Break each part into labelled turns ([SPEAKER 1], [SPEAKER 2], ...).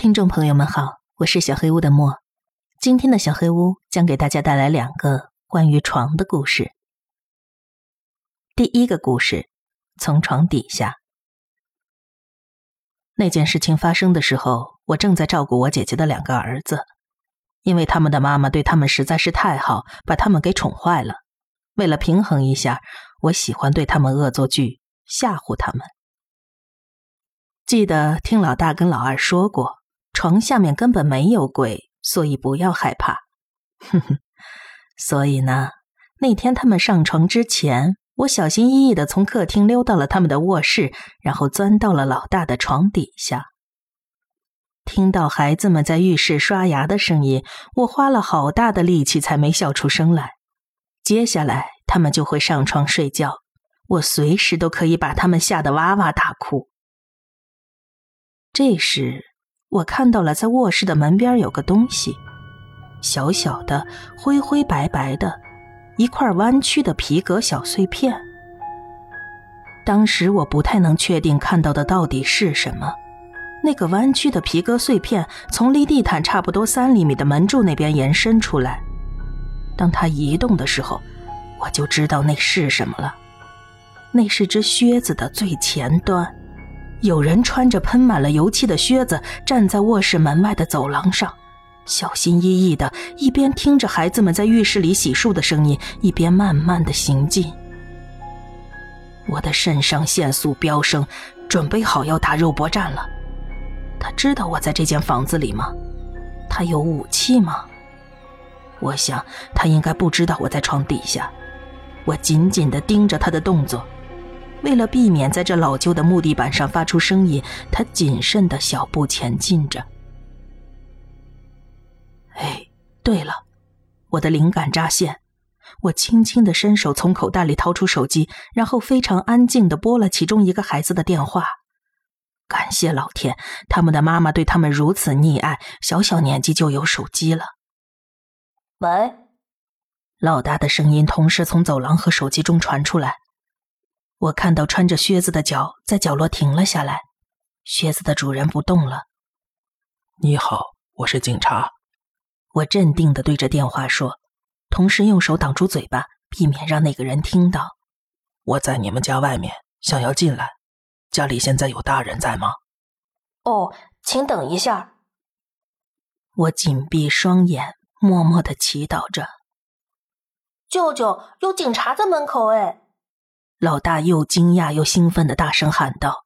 [SPEAKER 1] 听众朋友们好，我是小黑屋的莫。今天的小黑屋将给大家带来两个关于床的故事。第一个故事，从床底下。那件事情发生的时候，我正在照顾我姐姐的两个儿子，因为他们的妈妈对他们实在是太好，把他们给宠坏了。为了平衡一下，我喜欢对他们恶作剧，吓唬他们。记得听老大跟老二说过，床下面根本没有鬼，所以不要害怕。哼哼，所以呢，那天他们上床之前，我小心翼翼的从客厅溜到了他们的卧室，然后钻到了老大的床底下。听到孩子们在浴室刷牙的声音，我花了好大的力气才没笑出声来。接下来他们就会上床睡觉，我随时都可以把他们吓得哇哇大哭。这时，我看到了在卧室的门边有个东西，小小的、灰灰白白的，一块弯曲的皮革小碎片。当时我不太能确定看到的到底是什么。那个弯曲的皮革碎片从离地毯差不多三厘米的门柱那边延伸出来，当它移动的时候，我就知道那是什么了。那是只靴子的最前端。有人穿着喷满了油漆的靴子，站在卧室门外的走廊上，小心翼翼的，一边听着孩子们在浴室里洗漱的声音，一边慢慢的行进。我的肾上腺素飙升，准备好要打肉搏战了。他知道我在这间房子里吗？他有武器吗？我想他应该不知道我在床底下。我紧紧的盯着他的动作。为了避免在这老旧的木地板上发出声音，他谨慎的小步前进着。哎，对了，我的灵感乍现，我轻轻的伸手从口袋里掏出手机，然后非常安静的拨了其中一个孩子的电话。感谢老天，他们的妈妈对他们如此溺爱，小小年纪就有手机了。
[SPEAKER 2] 喂，
[SPEAKER 1] 老大的声音同时从走廊和手机中传出来。我看到穿着靴子的脚在角落停了下来，靴子的主人不动了。
[SPEAKER 3] 你好，我是警察。
[SPEAKER 1] 我镇定的对着电话说，同时用手挡住嘴巴，避免让那个人听到。
[SPEAKER 3] 我在你们家外面，想要进来。家里现在有大人在吗？
[SPEAKER 2] 哦，请等一下。
[SPEAKER 1] 我紧闭双眼，默默的祈祷着。
[SPEAKER 2] 舅舅，有警察在门口哎。
[SPEAKER 1] 老大又惊讶又兴奋的大声喊道：“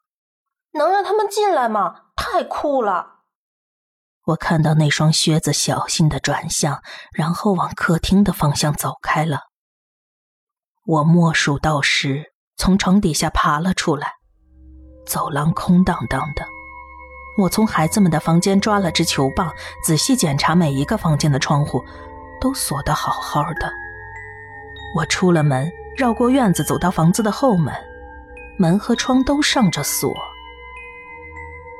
[SPEAKER 2] 能让他们进来吗？太酷了！”
[SPEAKER 1] 我看到那双靴子小心的转向，然后往客厅的方向走开了。我默数到十，从床底下爬了出来。走廊空荡荡的。我从孩子们的房间抓了支球棒，仔细检查每一个房间的窗户，都锁得好好的。我出了门。绕过院子，走到房子的后门，门和窗都上着锁。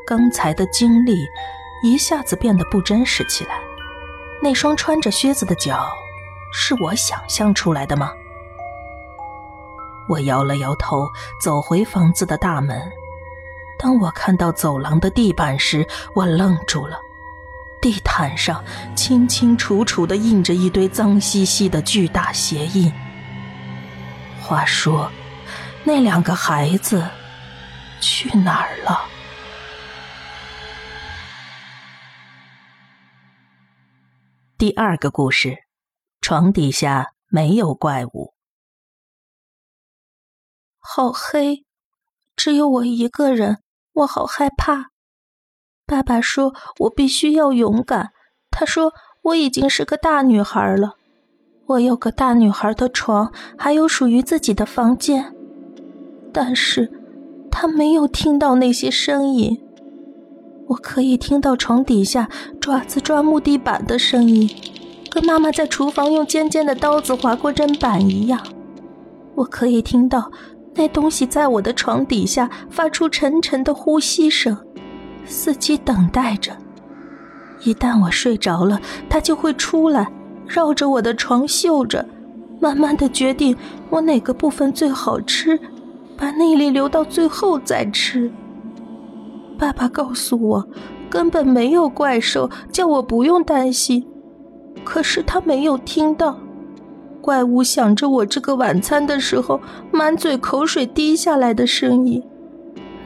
[SPEAKER 1] 刚才的经历一下子变得不真实起来。那双穿着靴子的脚，是我想象出来的吗？我摇了摇头，走回房子的大门。当我看到走廊的地板时，我愣住了。地毯上清清楚楚地印着一堆脏兮兮的巨大鞋印。话说，那两个孩子去哪儿了？第二个故事，床底下没有怪物。
[SPEAKER 4] 好黑，只有我一个人，我好害怕。爸爸说我必须要勇敢，他说我已经是个大女孩了。我有个大女孩的床，还有属于自己的房间，但是，他没有听到那些声音。我可以听到床底下爪子抓木地板的声音，跟妈妈在厨房用尖尖的刀子划过砧板一样。我可以听到那东西在我的床底下发出沉沉的呼吸声，伺机等待着。一旦我睡着了，它就会出来。绕着我的床嗅着，慢慢的决定我哪个部分最好吃，把内力留到最后再吃。爸爸告诉我，
[SPEAKER 1] 根本没有怪兽，叫我不用担心。可是他没有听到，怪物想着我这个晚餐的时候满嘴口水滴下来的声音。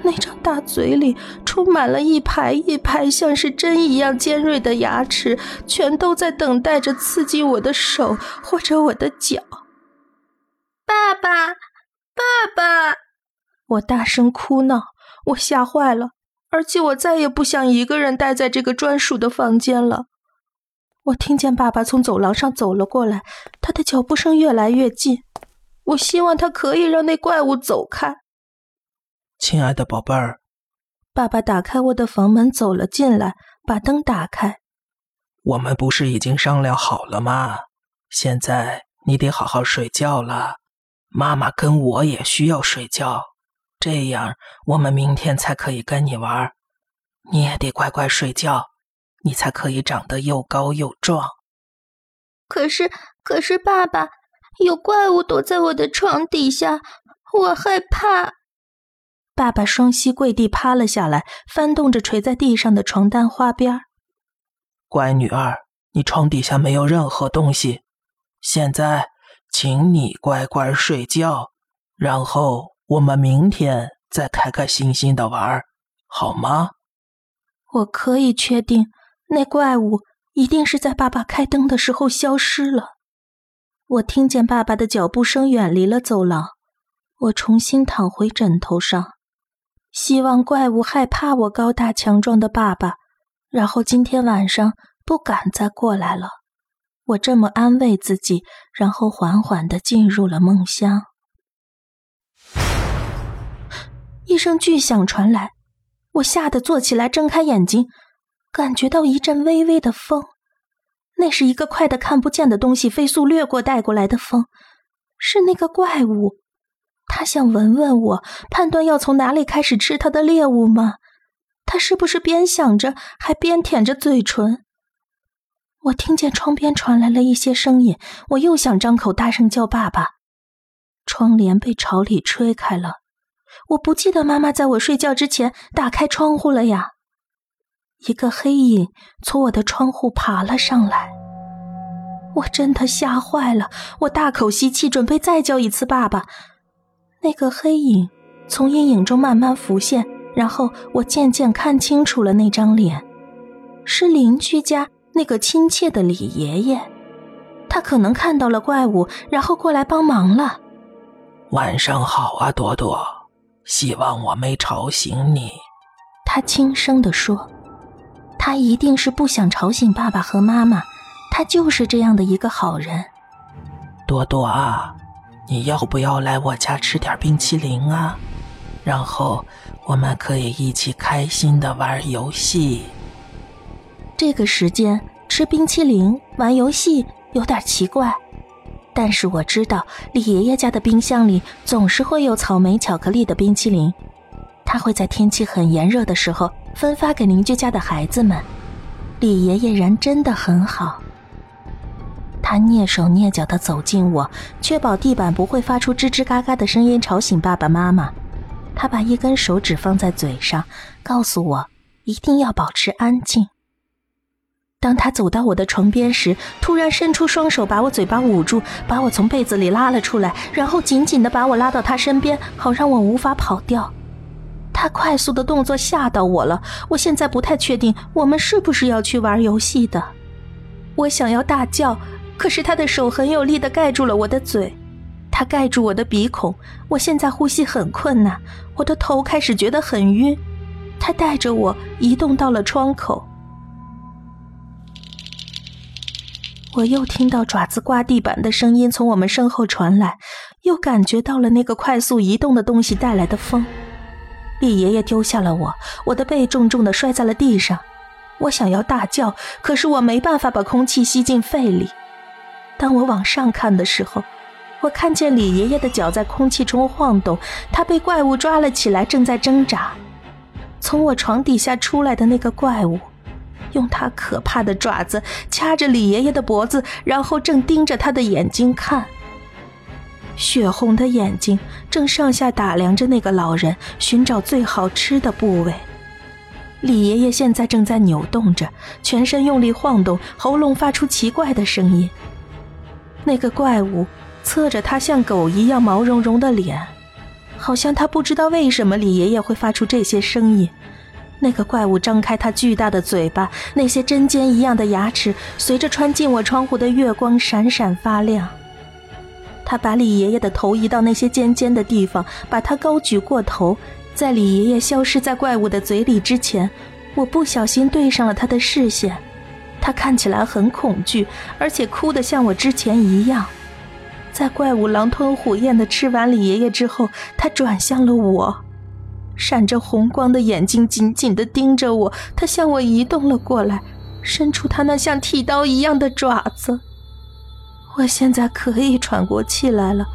[SPEAKER 1] 那张大嘴里充满了一排一排像是针一样尖锐的牙齿，全都在等待着刺激我的手或者我的脚。
[SPEAKER 5] 爸爸，爸爸！
[SPEAKER 1] 我大声哭闹，我吓坏了，而且我再也不想一个人待在这个专属的房间了。我听见爸爸从走廊上走了过来，他的脚步声越来越近。我希望他可以让那怪物走开。
[SPEAKER 3] 亲爱的宝贝儿，
[SPEAKER 1] 爸爸打开我的房门走了进来，把灯打开。
[SPEAKER 3] 我们不是已经商量好了吗？现在你得好好睡觉了。妈妈跟我也需要睡觉，这样我们明天才可以跟你玩。你也得乖乖睡觉，你才可以长得又高又壮。
[SPEAKER 5] 可是，可是，爸爸，有怪物躲在我的床底下，我害怕。
[SPEAKER 1] 爸爸双膝跪地趴了下来，翻动着垂在地上的床单花边。
[SPEAKER 3] 乖女儿，你床底下没有任何东西。现在，请你乖乖睡觉，然后我们明天再开开心心的玩，好吗？
[SPEAKER 1] 我可以确定，那怪物一定是在爸爸开灯的时候消失了。我听见爸爸的脚步声远离了走廊，我重新躺回枕头上。希望怪物害怕我高大强壮的爸爸，然后今天晚上不敢再过来了。我这么安慰自己，然后缓缓的进入了梦乡。一声巨响传来，我吓得坐起来，睁开眼睛，感觉到一阵微微的风，那是一个快的看不见的东西飞速掠过带过来的风，是那个怪物。他想闻闻我，判断要从哪里开始吃他的猎物吗？他是不是边想着，还边舔着嘴唇？我听见窗边传来了一些声音，我又想张口大声叫爸爸。窗帘被朝里吹开了，我不记得妈妈在我睡觉之前打开窗户了呀。一个黑影从我的窗户爬了上来，我真的吓坏了，我大口吸气，准备再叫一次爸爸。那个黑影从阴影中慢慢浮现，然后我渐渐看清楚了那张脸，是邻居家那个亲切的李爷爷。他可能看到了怪物，然后过来帮忙了。
[SPEAKER 3] 晚上好啊，朵朵，希望我没吵醒你。
[SPEAKER 1] 他轻声地说：“他一定是不想吵醒爸爸和妈妈，他就是这样的一个好人。”
[SPEAKER 3] 朵朵啊。你要不要来我家吃点冰淇淋啊？然后我们可以一起开心的玩游戏。
[SPEAKER 1] 这个时间吃冰淇淋玩游戏有点奇怪，但是我知道李爷爷家的冰箱里总是会有草莓巧克力的冰淇淋，他会在天气很炎热的时候分发给邻居家的孩子们。李爷爷人真的很好。他蹑手蹑脚地走近我，确保地板不会发出吱吱嘎嘎的声音吵醒爸爸妈妈。他把一根手指放在嘴上，告诉我一定要保持安静。当他走到我的床边时，突然伸出双手把我嘴巴捂住，把我从被子里拉了出来，然后紧紧地把我拉到他身边，好让我无法跑掉。他快速的动作吓到我了，我现在不太确定我们是不是要去玩游戏的。我想要大叫。可是他的手很有力的盖住了我的嘴，他盖住我的鼻孔，我现在呼吸很困难，我的头开始觉得很晕。他带着我移动到了窗口，我又听到爪子刮地板的声音从我们身后传来，又感觉到了那个快速移动的东西带来的风。李爷爷丢下了我，我的背重重的摔在了地上，我想要大叫，可是我没办法把空气吸进肺里。当我往上看的时候，我看见李爷爷的脚在空气中晃动，他被怪物抓了起来，正在挣扎。从我床底下出来的那个怪物，用他可怕的爪子掐着李爷爷的脖子，然后正盯着他的眼睛看。血红的眼睛正上下打量着那个老人，寻找最好吃的部位。李爷爷现在正在扭动着，全身用力晃动，喉咙发出奇怪的声音。那个怪物侧着他像狗一样毛茸茸的脸，好像他不知道为什么李爷爷会发出这些声音。那个怪物张开它巨大的嘴巴，那些针尖一样的牙齿随着穿进我窗户的月光闪闪发亮。他把李爷爷的头移到那些尖尖的地方，把他高举过头。在李爷爷消失在怪物的嘴里之前，我不小心对上了他的视线。他看起来很恐惧，而且哭得像我之前一样。在怪物狼吞虎咽地吃完李爷爷之后，他转向了我。闪着红光的眼睛紧紧地盯着我，他向我移动了过来，伸出他那像剃刀一样的爪子。我现在可以喘过气来了，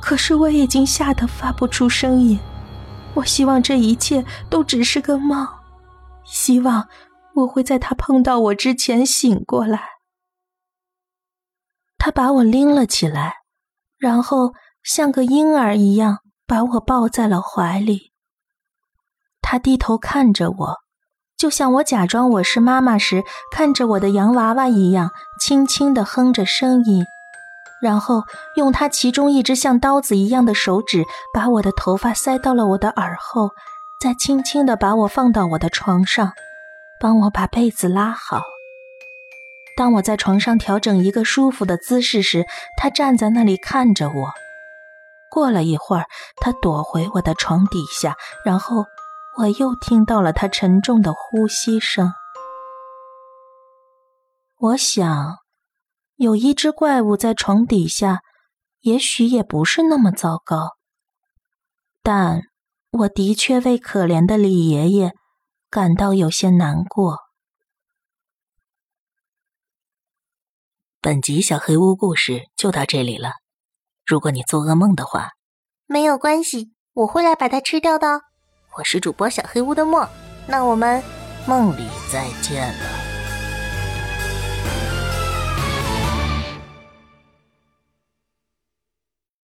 [SPEAKER 1] 可是我已经吓得发不出声音。我希望这一切都只是个梦，希望我会在他碰到我之前醒过来。他把我拎了起来，然后像个婴儿一样把我抱在了怀里。他低头看着我，就像我假装我是妈妈时看着我的洋娃娃一样，轻轻地哼着声音，然后用他其中一只像刀子一样的手指把我的头发塞到了我的耳后，再轻轻地把我放到我的床上，帮我把被子拉好。当我在床上调整一个舒服的姿势时，他站在那里看着我。过了一会儿，他躲回我的床底下，然后。我又听到了他沉重的呼吸声。我想，有一只怪物在床底下，也许也不是那么糟糕。但我的确为可怜的李爷爷感到有些难过。
[SPEAKER 6] 本集小黑屋故事就到这里了。如果你做噩梦的话，
[SPEAKER 2] 没有关系，我会来把它吃掉的。
[SPEAKER 6] 我是主播小黑屋的墨，那我们梦里再见了。